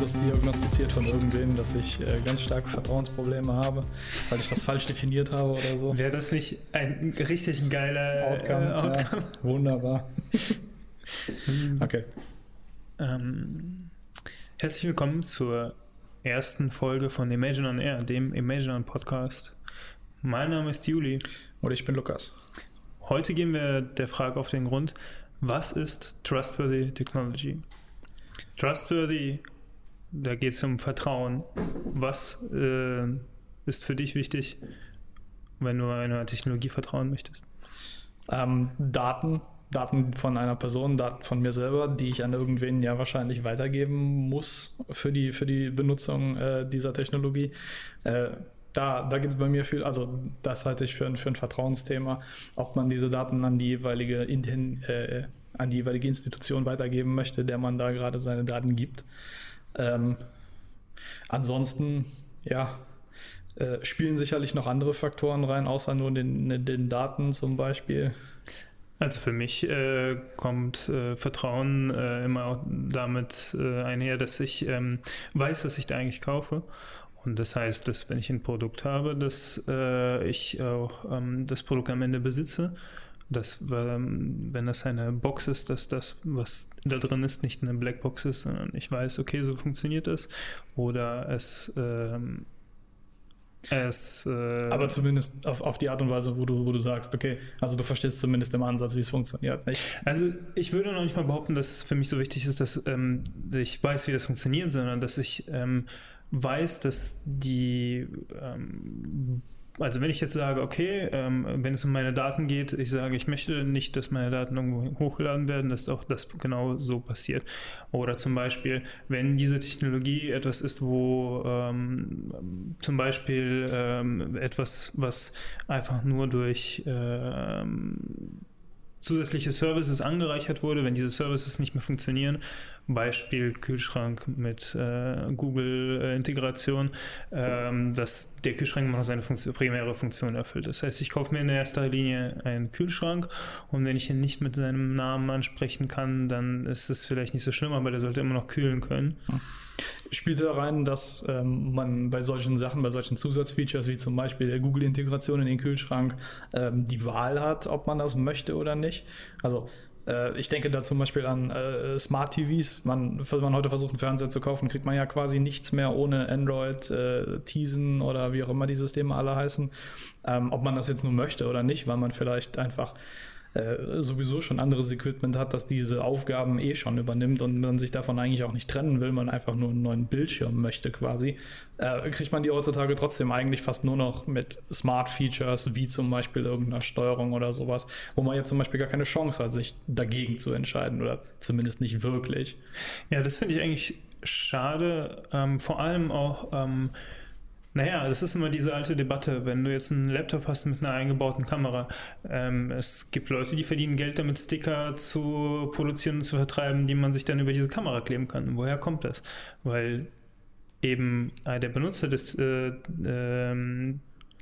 das diagnostiziert von irgendwem, dass ich äh, ganz starke Vertrauensprobleme habe, weil ich das falsch definiert habe oder so. Wäre das nicht ein richtig geiler Outcome? Äh, Outcome? Ja, wunderbar. okay. Ähm, herzlich willkommen zur ersten Folge von Imagine on Air, dem Imagine on Podcast. Mein Name ist Juli. Und ich bin Lukas. Heute gehen wir der Frage auf den Grund, was ist Trustworthy Technology? Trustworthy, da geht es um Vertrauen. Was äh, ist für dich wichtig, wenn du einer Technologie vertrauen möchtest? Ähm, Daten, Daten von einer Person, Daten von mir selber, die ich an irgendwen ja wahrscheinlich weitergeben muss für die, für die Benutzung äh, dieser Technologie. Äh, da, da geht es bei mir viel, also das halte ich für ein, für ein Vertrauensthema, ob man diese Daten an die jeweilige Inten, äh, an die jeweilige Institution weitergeben möchte, der man da gerade seine Daten gibt. Ähm, ansonsten, ja, äh, spielen sicherlich noch andere Faktoren rein, außer nur den, den Daten zum Beispiel. Also für mich äh, kommt äh, Vertrauen äh, immer damit äh, einher, dass ich ähm, weiß, was ich da eigentlich kaufe. Und das heißt, dass wenn ich ein Produkt habe, dass äh, ich auch ähm, das Produkt am Ende besitze dass ähm, wenn das eine Box ist, dass das, was da drin ist, nicht eine Blackbox ist, sondern ich weiß, okay, so funktioniert das. Oder es ähm, es, äh Aber zumindest auf, auf die Art und Weise, wo du, wo du sagst, okay, also du verstehst zumindest im Ansatz, wie es funktioniert. Nicht? Also ich würde noch nicht mal behaupten, dass es für mich so wichtig ist, dass ähm, ich weiß, wie das funktioniert, sondern dass ich ähm, weiß, dass die ähm, also wenn ich jetzt sage, okay, ähm, wenn es um meine Daten geht, ich sage, ich möchte nicht, dass meine Daten irgendwo hochgeladen werden, dass auch das genau so passiert. Oder zum Beispiel, wenn diese Technologie etwas ist, wo ähm, zum Beispiel ähm, etwas, was einfach nur durch ähm, zusätzliche Services angereichert wurde, wenn diese Services nicht mehr funktionieren, Beispiel Kühlschrank mit äh, Google-Integration, ähm, dass der Kühlschrank immer noch seine Funktion, primäre Funktion erfüllt. Das heißt, ich kaufe mir in erster Linie einen Kühlschrank und wenn ich ihn nicht mit seinem Namen ansprechen kann, dann ist es vielleicht nicht so schlimm, aber der sollte immer noch kühlen können. Ja spielt da rein, dass ähm, man bei solchen Sachen, bei solchen Zusatzfeatures wie zum Beispiel der Google-Integration in den Kühlschrank ähm, die Wahl hat, ob man das möchte oder nicht. Also äh, ich denke da zum Beispiel an äh, Smart TVs. Man, wenn man heute versucht, einen Fernseher zu kaufen, kriegt man ja quasi nichts mehr ohne Android, äh, Tizen oder wie auch immer die Systeme alle heißen. Ähm, ob man das jetzt nur möchte oder nicht, weil man vielleicht einfach äh, sowieso schon anderes Equipment hat, das diese Aufgaben eh schon übernimmt und man sich davon eigentlich auch nicht trennen will, man einfach nur einen neuen Bildschirm möchte quasi, äh, kriegt man die heutzutage trotzdem eigentlich fast nur noch mit Smart Features, wie zum Beispiel irgendeiner Steuerung oder sowas, wo man jetzt zum Beispiel gar keine Chance hat, sich dagegen zu entscheiden oder zumindest nicht wirklich. Ja, das finde ich eigentlich schade, ähm, vor allem auch ähm, naja, das ist immer diese alte Debatte. Wenn du jetzt einen Laptop hast mit einer eingebauten Kamera, ähm, es gibt Leute, die verdienen Geld damit, Sticker zu produzieren und zu vertreiben, die man sich dann über diese Kamera kleben kann. Woher kommt das? Weil eben äh, der Benutzer des, äh, ähm,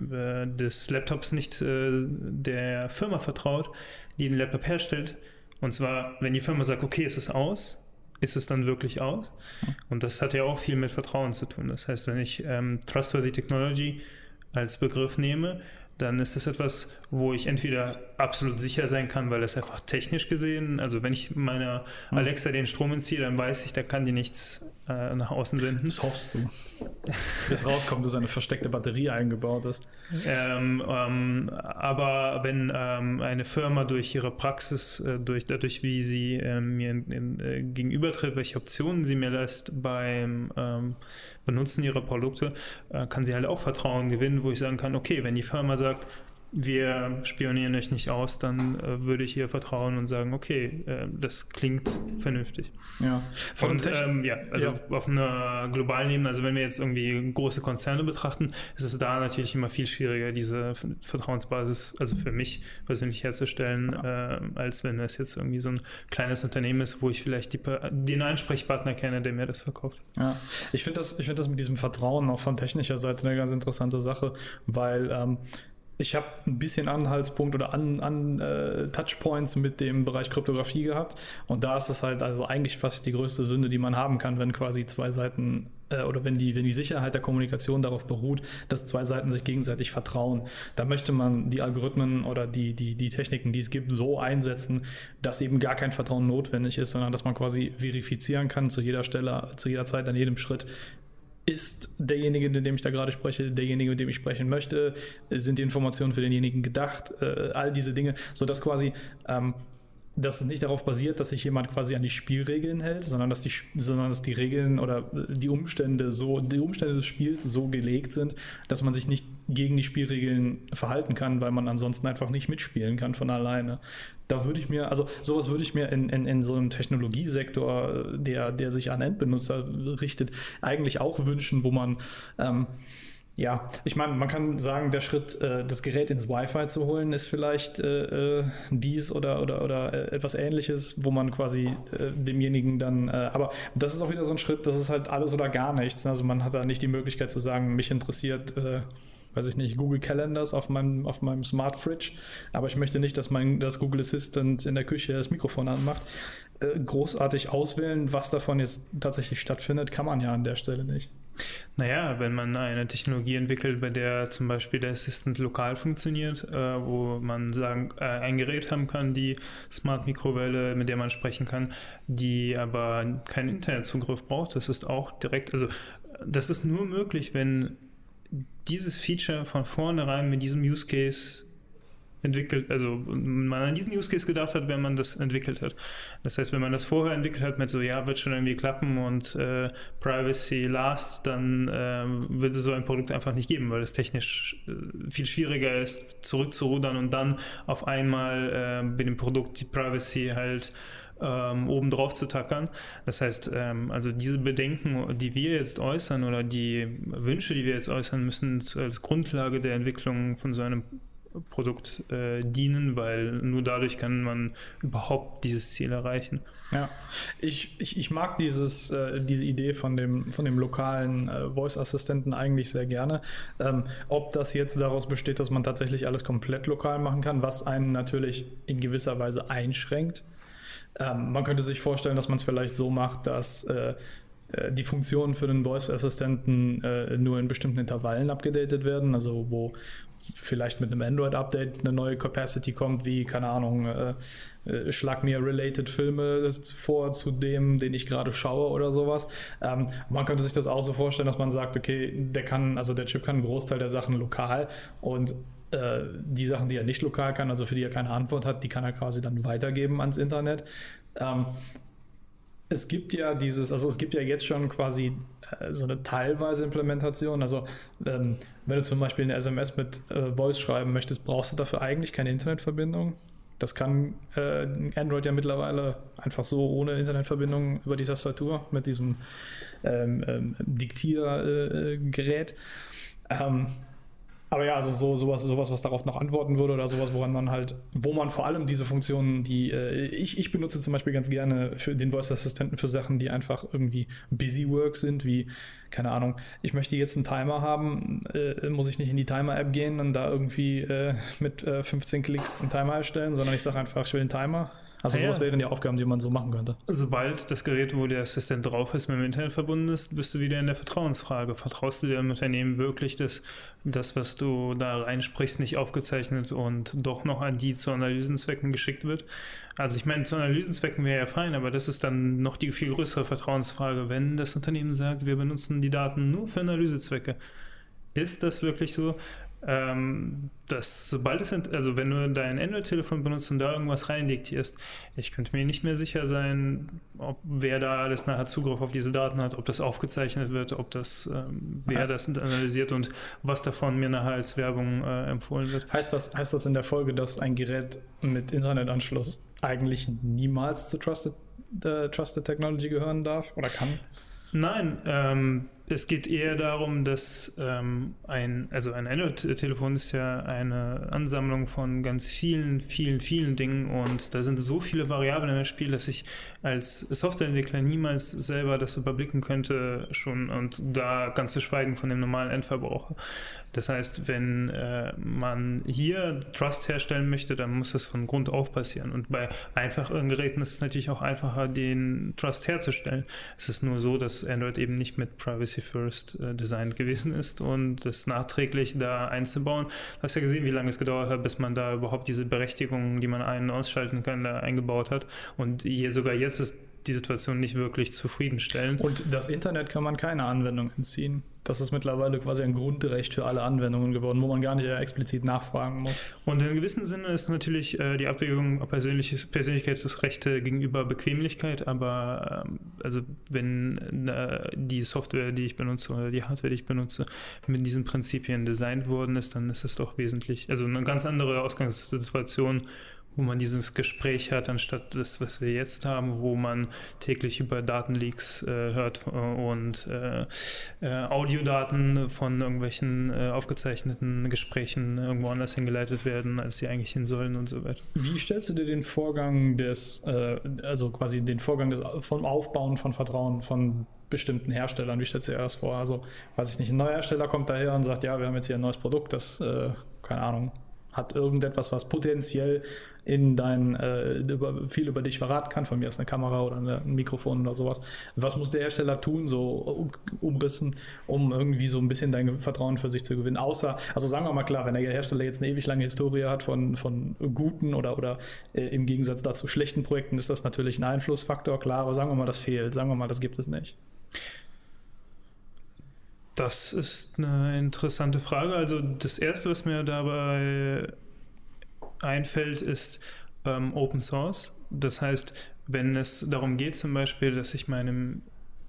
äh, des Laptops nicht äh, der Firma vertraut, die den Laptop herstellt. Und zwar, wenn die Firma sagt, okay, es ist aus, ist es dann wirklich aus? Und das hat ja auch viel mit Vertrauen zu tun. Das heißt, wenn ich ähm, Trustworthy Technology als Begriff nehme, dann ist das etwas, wo ich entweder absolut sicher sein kann, weil es einfach technisch gesehen, also wenn ich meiner hm. Alexa den Strom entziehe, dann weiß ich, da kann die nichts äh, nach außen senden. Das hoffst du. Bis rauskommt, dass eine versteckte Batterie eingebaut ist. Ähm, ähm, aber wenn ähm, eine Firma durch ihre Praxis, äh, durch, dadurch, wie sie äh, mir in, in, äh, gegenübertritt, welche Optionen sie mir lässt beim ähm, Benutzen ihrer Produkte, äh, kann sie halt auch Vertrauen gewinnen, wo ich sagen kann, okay, wenn die Firma sagt, wir spionieren euch nicht aus, dann äh, würde ich ihr vertrauen und sagen, okay, äh, das klingt vernünftig. Ja. Von und ähm, ja, also ja. auf einer globalen Ebene, also wenn wir jetzt irgendwie große Konzerne betrachten, ist es da natürlich immer viel schwieriger, diese Vertrauensbasis, also für mich persönlich herzustellen, ja. äh, als wenn es jetzt irgendwie so ein kleines Unternehmen ist, wo ich vielleicht die, den Ansprechpartner kenne, der mir das verkauft. Ja, ich finde das, ich finde das mit diesem Vertrauen auch von technischer Seite eine ganz interessante Sache, weil ähm, ich habe ein bisschen Anhaltspunkt oder an, an äh, Touchpoints mit dem Bereich Kryptographie gehabt. Und da ist es halt also eigentlich fast die größte Sünde, die man haben kann, wenn quasi zwei Seiten äh, oder wenn die, wenn die Sicherheit der Kommunikation darauf beruht, dass zwei Seiten sich gegenseitig vertrauen. Da möchte man die Algorithmen oder die, die, die Techniken, die es gibt, so einsetzen, dass eben gar kein Vertrauen notwendig ist, sondern dass man quasi verifizieren kann zu jeder Stelle, zu jeder Zeit, an jedem Schritt, ist derjenige, mit dem ich da gerade spreche, derjenige, mit dem ich sprechen möchte, sind die Informationen für denjenigen gedacht, äh, all diese Dinge, sodass quasi ähm, dass es nicht darauf basiert, dass sich jemand quasi an die Spielregeln hält, sondern dass die, sondern dass die Regeln oder die Umstände so, die Umstände des Spiels so gelegt sind, dass man sich nicht gegen die Spielregeln verhalten kann, weil man ansonsten einfach nicht mitspielen kann von alleine. Da würde ich mir, also sowas würde ich mir in, in, in so einem Technologiesektor, der, der sich an Endbenutzer richtet, eigentlich auch wünschen, wo man ähm, ja, ich meine, man kann sagen, der Schritt, äh, das Gerät ins Wi-Fi zu holen, ist vielleicht äh, äh dies oder, oder, oder äh, etwas ähnliches, wo man quasi äh, demjenigen dann, äh, aber das ist auch wieder so ein Schritt, das ist halt alles oder gar nichts. Also man hat da nicht die Möglichkeit zu sagen, mich interessiert, weiß ich nicht, Google Calendars auf meinem, auf meinem Smart Fridge, aber ich möchte nicht, dass mein das Google Assistant in der Küche das Mikrofon anmacht. großartig auswählen, was davon jetzt tatsächlich stattfindet, kann man ja an der Stelle nicht. Naja, wenn man eine Technologie entwickelt, bei der zum Beispiel der Assistant lokal funktioniert, äh, wo man sagen, äh, ein Gerät haben kann, die Smart Mikrowelle, mit der man sprechen kann, die aber keinen Internetzugriff braucht, das ist auch direkt, also das ist nur möglich, wenn dieses Feature von vornherein mit diesem Use Case entwickelt, also man an diesen Use Case gedacht hat, wenn man das entwickelt hat. Das heißt, wenn man das vorher entwickelt hat mit so, ja, wird schon irgendwie klappen und äh, Privacy last, dann äh, wird es so ein Produkt einfach nicht geben, weil es technisch äh, viel schwieriger ist, zurückzurudern und dann auf einmal äh, mit dem Produkt die Privacy halt ähm, oben drauf zu tackern. Das heißt, ähm, also diese Bedenken, die wir jetzt äußern oder die Wünsche, die wir jetzt äußern, müssen als Grundlage der Entwicklung von so einem Produkt äh, dienen, weil nur dadurch kann man überhaupt dieses Ziel erreichen. Ja, ich, ich, ich mag dieses, äh, diese Idee von dem, von dem lokalen äh, Voice-Assistenten eigentlich sehr gerne. Ähm, ob das jetzt daraus besteht, dass man tatsächlich alles komplett lokal machen kann, was einen natürlich in gewisser Weise einschränkt. Ähm, man könnte sich vorstellen, dass man es vielleicht so macht, dass äh, äh die Funktionen für den Voice-Assistenten äh, nur in bestimmten Intervallen abgedatet werden, also wo, vielleicht mit einem Android-Update eine neue Capacity kommt, wie, keine Ahnung, äh, äh, schlag mir related Filme vor zu dem, den ich gerade schaue oder sowas. Ähm, man könnte sich das auch so vorstellen, dass man sagt, okay, der kann, also der Chip kann einen Großteil der Sachen lokal und äh, die Sachen, die er nicht lokal kann, also für die er keine Antwort hat, die kann er quasi dann weitergeben ans Internet. Ähm, es gibt ja dieses, also es gibt ja jetzt schon quasi äh, so eine teilweise Implementation. Also ähm, wenn du zum Beispiel eine SMS mit äh, Voice schreiben möchtest, brauchst du dafür eigentlich keine Internetverbindung. Das kann äh, Android ja mittlerweile einfach so ohne Internetverbindung über die Tastatur mit diesem ähm, ähm, Diktiergerät. Ähm, aber ja, also so, sowas, sowas, was darauf noch antworten würde oder sowas, woran man halt, wo man vor allem diese Funktionen, die äh, ich, ich benutze zum Beispiel ganz gerne für den Voice-Assistenten für Sachen, die einfach irgendwie Busy Work sind, wie, keine Ahnung, ich möchte jetzt einen Timer haben, äh, muss ich nicht in die Timer-App gehen und da irgendwie äh, mit 15 äh, Klicks einen Timer erstellen, sondern ich sage einfach, ich will einen Timer also ah, sowas ja. wären die Aufgaben, die man so machen könnte. Sobald das Gerät, wo der Assistent drauf ist, mit dem Internet verbunden ist, bist du wieder in der Vertrauensfrage. Vertraust du dem Unternehmen wirklich, dass das, was du da reinsprichst, nicht aufgezeichnet und doch noch an die zu Analysenzwecken geschickt wird? Also ich meine, zu Analysenzwecken wäre ja fein, aber das ist dann noch die viel größere Vertrauensfrage, wenn das Unternehmen sagt, wir benutzen die Daten nur für Analysezwecke. Ist das wirklich so? Ähm, dass sobald es, also wenn du dein Android-Telefon benutzt und da irgendwas reindiktierst, ich könnte mir nicht mehr sicher sein, ob wer da alles nachher Zugriff auf diese Daten hat, ob das aufgezeichnet wird, ob das, ähm, wer das analysiert und was davon mir nachher als Werbung äh, empfohlen wird. Heißt das, heißt das in der Folge, dass ein Gerät mit Internetanschluss eigentlich niemals zu Trusted, äh, Trusted Technology gehören darf oder kann? Nein, ähm, es geht eher darum, dass ähm, ein, also ein Android-Telefon ist ja eine Ansammlung von ganz vielen, vielen, vielen Dingen und da sind so viele Variablen im Spiel, dass ich als Softwareentwickler niemals selber das überblicken könnte schon und da ganz zu schweigen von dem normalen Endverbraucher. Das heißt, wenn äh, man hier Trust herstellen möchte, dann muss das von Grund auf passieren. Und bei einfacheren Geräten ist es natürlich auch einfacher, den Trust herzustellen. Es ist nur so, dass Android eben nicht mit Privacy First äh, gewesen ist und das nachträglich da einzubauen. Du hast ja gesehen, wie lange es gedauert hat, bis man da überhaupt diese Berechtigungen, die man ein- und ausschalten kann, da eingebaut hat. Und hier sogar jetzt ist die Situation nicht wirklich zufriedenstellend. Und das Internet kann man keine Anwendung entziehen. Das ist mittlerweile quasi ein Grundrecht für alle Anwendungen geworden, wo man gar nicht explizit nachfragen muss. Und in gewissem Sinne ist natürlich äh, die Abwägung Persönlichkeitsrechte gegenüber Bequemlichkeit, aber ähm, also wenn äh, die Software, die ich benutze oder die Hardware, die ich benutze, mit diesen Prinzipien designt worden ist, dann ist es doch wesentlich, also eine ganz andere Ausgangssituation wo man dieses Gespräch hat, anstatt das, was wir jetzt haben, wo man täglich über Datenleaks äh, hört äh, und äh, äh, Audiodaten von irgendwelchen äh, aufgezeichneten Gesprächen irgendwo anders hingeleitet werden, als sie eigentlich hin sollen und so weiter. Wie stellst du dir den Vorgang des, äh, also quasi den Vorgang des, vom Aufbauen von Vertrauen von bestimmten Herstellern, wie stellst du dir das vor? Also, weiß ich nicht, ein neuer Hersteller kommt daher und sagt, ja, wir haben jetzt hier ein neues Produkt, das, keine Ahnung, hat irgendetwas, was potenziell in dein, äh, über, viel über dich verraten kann. Von mir ist eine Kamera oder eine, ein Mikrofon oder sowas. Was muss der Hersteller tun, so umrissen, um irgendwie so ein bisschen dein Vertrauen für sich zu gewinnen? Außer, also sagen wir mal klar, wenn der Hersteller jetzt eine ewig lange Historie hat von, von guten oder, oder äh, im Gegensatz dazu schlechten Projekten, ist das natürlich ein Einflussfaktor, klar, aber sagen wir mal, das fehlt. Sagen wir mal, das gibt es nicht. Das ist eine interessante Frage. Also das Erste, was mir dabei einfällt, ist ähm, Open Source. Das heißt, wenn es darum geht, zum Beispiel, dass ich meinem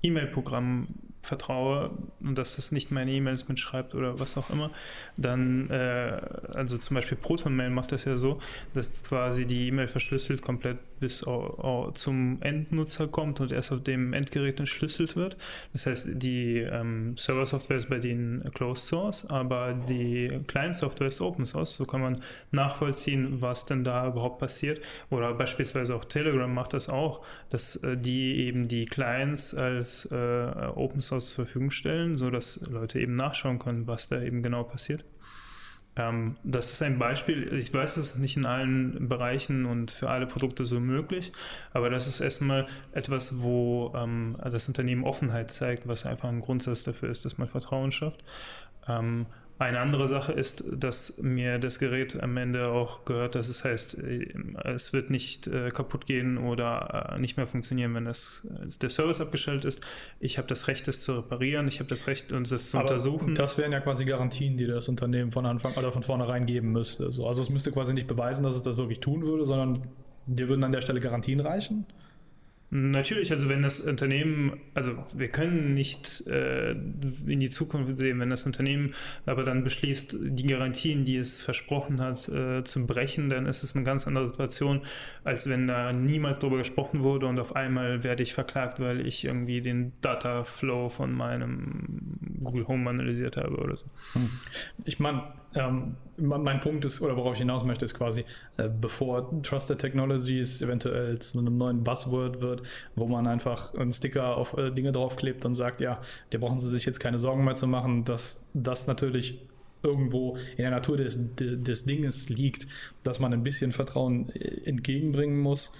E-Mail-Programm vertraue und dass es nicht meine E-Mails mitschreibt oder was auch immer, dann, äh, also zum Beispiel ProtonMail macht das ja so, dass quasi die E-Mail verschlüsselt komplett bis zum Endnutzer kommt und erst auf dem Endgerät entschlüsselt wird. Das heißt, die ähm, Server-Software ist bei denen Closed Source, aber die Client-Software ist Open Source. So kann man nachvollziehen, was denn da überhaupt passiert. Oder beispielsweise auch Telegram macht das auch, dass äh, die eben die Clients als äh, Open Source zur Verfügung stellen, sodass Leute eben nachschauen können, was da eben genau passiert. Ähm, das ist ein Beispiel. Ich weiß, es ist nicht in allen Bereichen und für alle Produkte so möglich, aber das ist erstmal etwas, wo ähm, das Unternehmen Offenheit zeigt, was einfach ein Grundsatz dafür ist, dass man Vertrauen schafft. Ähm, eine andere Sache ist, dass mir das Gerät am Ende auch gehört, dass es heißt, äh, es wird nicht äh, kaputt gehen oder äh, nicht mehr funktionieren, wenn das, der Service abgestellt ist. Ich habe das Recht, das zu reparieren, ich habe das Recht, das zu Aber untersuchen. Das wären ja quasi Garantien, die das Unternehmen von Anfang oder von vornherein geben müsste. So, also es müsste quasi nicht beweisen, dass es das wirklich tun würde, sondern dir würden an der Stelle Garantien reichen. Natürlich, also wenn das Unternehmen, also wir können nicht äh, in die Zukunft sehen, wenn das Unternehmen aber dann beschließt, die Garantien, die es versprochen hat, äh, zu brechen, dann ist es eine ganz andere Situation, als wenn da niemals drüber gesprochen wurde und auf einmal werde ich verklagt, weil ich irgendwie den Data Flow von meinem Google Home analysiert habe oder so. Hm. Ich meine, ähm, mein Punkt ist, oder worauf ich hinaus möchte, ist quasi, äh, bevor Trusted Technologies eventuell zu einem neuen Buzzword wird, wo man einfach einen Sticker auf äh, Dinge draufklebt und sagt, ja, da brauchen Sie sich jetzt keine Sorgen mehr zu machen, dass das natürlich irgendwo in der Natur des, des Dinges liegt, dass man ein bisschen Vertrauen äh, entgegenbringen muss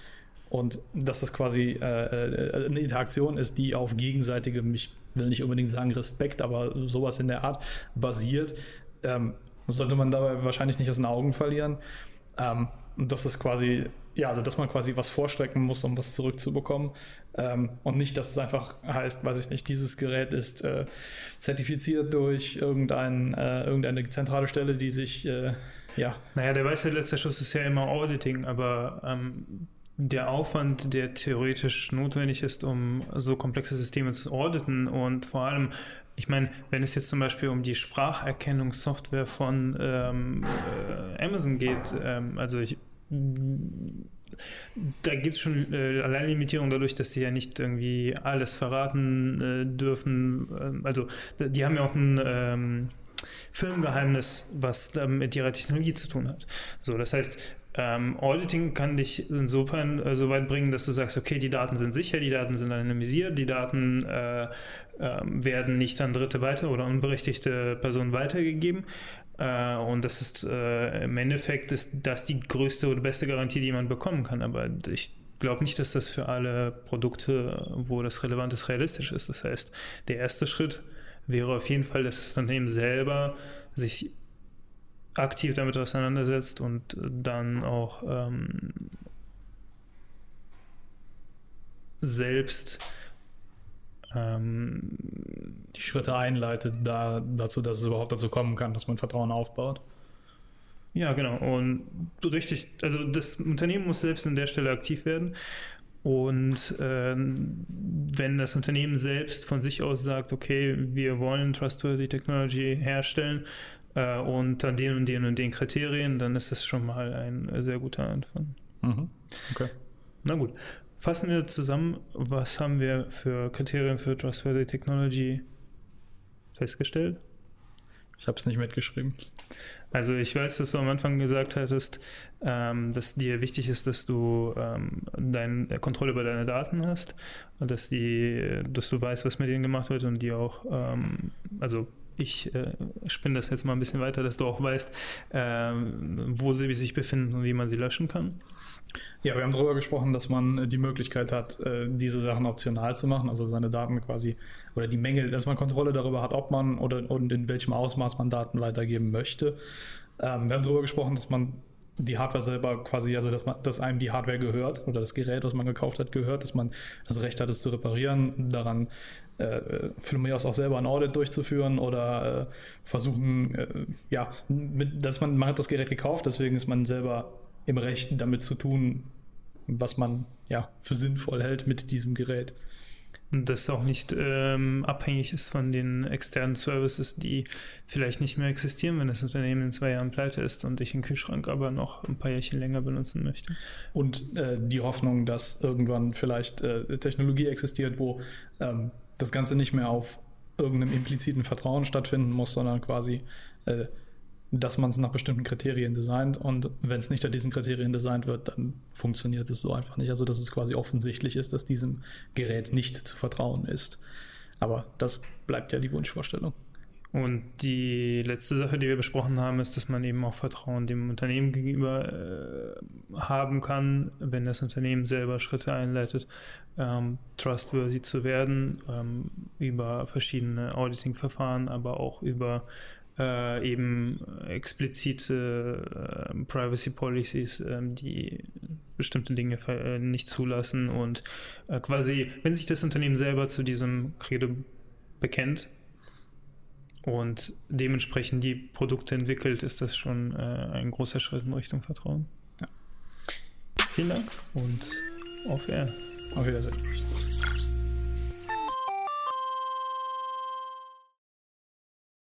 und dass das quasi äh, äh, eine Interaktion ist, die auf gegenseitigem, ich will nicht unbedingt sagen Respekt, aber sowas in der Art basiert. Ähm, sollte man dabei wahrscheinlich nicht aus den Augen verlieren. Ähm, und das ist quasi, ja, also dass man quasi was vorstrecken muss, um was zurückzubekommen. Ähm, und nicht, dass es einfach heißt, weiß ich nicht, dieses Gerät ist äh, zertifiziert durch irgendein, äh, irgendeine zentrale Stelle, die sich, äh, ja. Naja, der weiße letzte Schuss ist ja immer Auditing, aber ähm, der Aufwand, der theoretisch notwendig ist, um so komplexe Systeme zu auditen und vor allem ich meine, wenn es jetzt zum Beispiel um die Spracherkennungssoftware von ähm, äh, Amazon geht, ähm, also ich, da gibt es schon äh, Alleinlimitierung dadurch, dass sie ja nicht irgendwie alles verraten äh, dürfen. Ähm, also die haben ja auch ein ähm, Firmengeheimnis, was mit ihrer Technologie zu tun hat. So, das heißt, ähm, Auditing kann dich insofern äh, so weit bringen, dass du sagst, okay, die Daten sind sicher, die Daten sind anonymisiert, die Daten äh, äh, werden nicht an Dritte weiter oder unberechtigte Personen weitergegeben. Äh, und das ist äh, im Endeffekt ist das die größte oder beste Garantie, die man bekommen kann. Aber ich glaube nicht, dass das für alle Produkte, wo das relevant ist, realistisch ist. Das heißt, der erste Schritt wäre auf jeden Fall, dass das Unternehmen selber sich aktiv damit auseinandersetzt und dann auch ähm, selbst ähm, die Schritte einleitet da, dazu, dass es überhaupt dazu kommen kann, dass man Vertrauen aufbaut. Ja, genau. Und richtig, also das Unternehmen muss selbst an der Stelle aktiv werden. Und äh, wenn das Unternehmen selbst von sich aus sagt, okay, wir wollen Trustworthy Technology herstellen äh, unter den und den und den Kriterien, dann ist das schon mal ein sehr guter Anfang. Mhm. Okay. Na gut. Fassen wir zusammen, was haben wir für Kriterien für Trustworthy Technology festgestellt? Ich habe es nicht mitgeschrieben. Also ich weiß, dass du am Anfang gesagt hattest, ähm, dass dir wichtig ist, dass du ähm, dein, äh, Kontrolle über deine Daten hast und dass die, dass du weißt, was mit denen gemacht wird und die auch, ähm, also ich äh, spinne das jetzt mal ein bisschen weiter, dass du auch weißt, äh, wo sie sich befinden und wie man sie löschen kann. Ja, wir haben darüber gesprochen, dass man die Möglichkeit hat, äh, diese Sachen optional zu machen, also seine Daten quasi oder die Menge, dass man Kontrolle darüber hat, ob man oder und in welchem Ausmaß man Daten weitergeben möchte. Ähm, wir haben darüber gesprochen, dass man die Hardware selber quasi, also dass, man, dass einem die Hardware gehört oder das Gerät, was man gekauft hat, gehört, dass man das Recht hat, es zu reparieren, daran äh, von mir aus auch selber ein Audit durchzuführen oder äh, versuchen, äh, ja, mit, dass man, man hat das Gerät gekauft, deswegen ist man selber im Recht damit zu tun, was man ja für sinnvoll hält mit diesem Gerät. Und das auch nicht ähm, abhängig ist von den externen Services, die vielleicht nicht mehr existieren, wenn das Unternehmen in zwei Jahren pleite ist und ich den Kühlschrank aber noch ein paar Jährchen länger benutzen möchte. Und äh, die Hoffnung, dass irgendwann vielleicht äh, Technologie existiert, wo ähm, das Ganze nicht mehr auf irgendeinem impliziten Vertrauen stattfinden muss, sondern quasi äh, dass man es nach bestimmten Kriterien designt und wenn es nicht nach diesen Kriterien designt wird, dann funktioniert es so einfach nicht. Also dass es quasi offensichtlich ist, dass diesem Gerät nicht zu vertrauen ist. Aber das bleibt ja die Wunschvorstellung. Und die letzte Sache, die wir besprochen haben, ist, dass man eben auch Vertrauen dem Unternehmen gegenüber äh, haben kann, wenn das Unternehmen selber Schritte einleitet, ähm, trustworthy zu werden, ähm, über verschiedene Auditing-Verfahren, aber auch über äh, eben explizite äh, Privacy Policies, äh, die bestimmte Dinge äh, nicht zulassen und äh, quasi, wenn sich das Unternehmen selber zu diesem Credo bekennt und dementsprechend die Produkte entwickelt, ist das schon äh, ein großer Schritt in Richtung Vertrauen. Ja. Vielen Dank und auf Wiedersehen. Auf Wiedersehen.